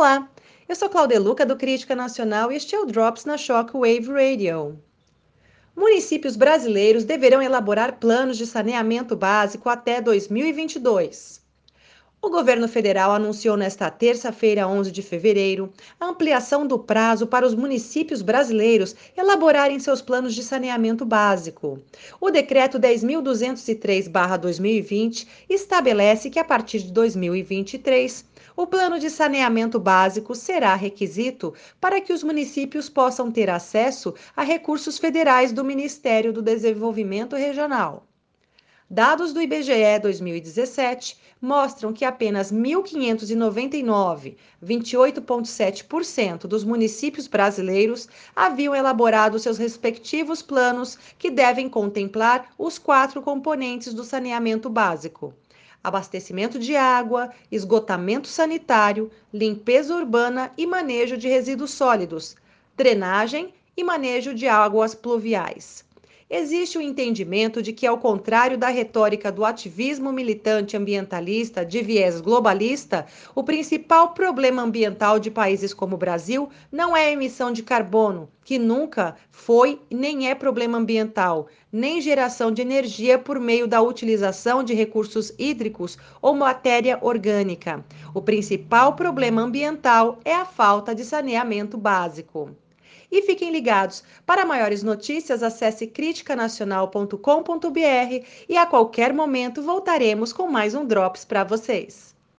Olá, eu sou Cláudia Luca do Crítica Nacional e este é o Drops na Shockwave Radio. Municípios brasileiros deverão elaborar planos de saneamento básico até 2022. O governo federal anunciou nesta terça-feira, 11 de fevereiro, a ampliação do prazo para os municípios brasileiros elaborarem seus planos de saneamento básico. O decreto 10.203/2020 estabelece que a partir de 2023 o plano de saneamento básico será requisito para que os municípios possam ter acesso a recursos federais do Ministério do Desenvolvimento Regional. Dados do IBGE 2017 mostram que apenas 1.599, 28,7% dos municípios brasileiros haviam elaborado seus respectivos planos que devem contemplar os quatro componentes do saneamento básico: abastecimento de água, esgotamento sanitário, limpeza urbana e manejo de resíduos sólidos, drenagem e manejo de águas pluviais existe o entendimento de que, ao contrário da retórica do ativismo militante ambientalista de viés globalista, o principal problema ambiental de países como o Brasil não é a emissão de carbono, que nunca foi nem é problema ambiental, nem geração de energia por meio da utilização de recursos hídricos ou matéria orgânica. O principal problema ambiental é a falta de saneamento básico. E fiquem ligados. Para maiores notícias, acesse criticanacional.com.br e a qualquer momento voltaremos com mais um Drops para vocês.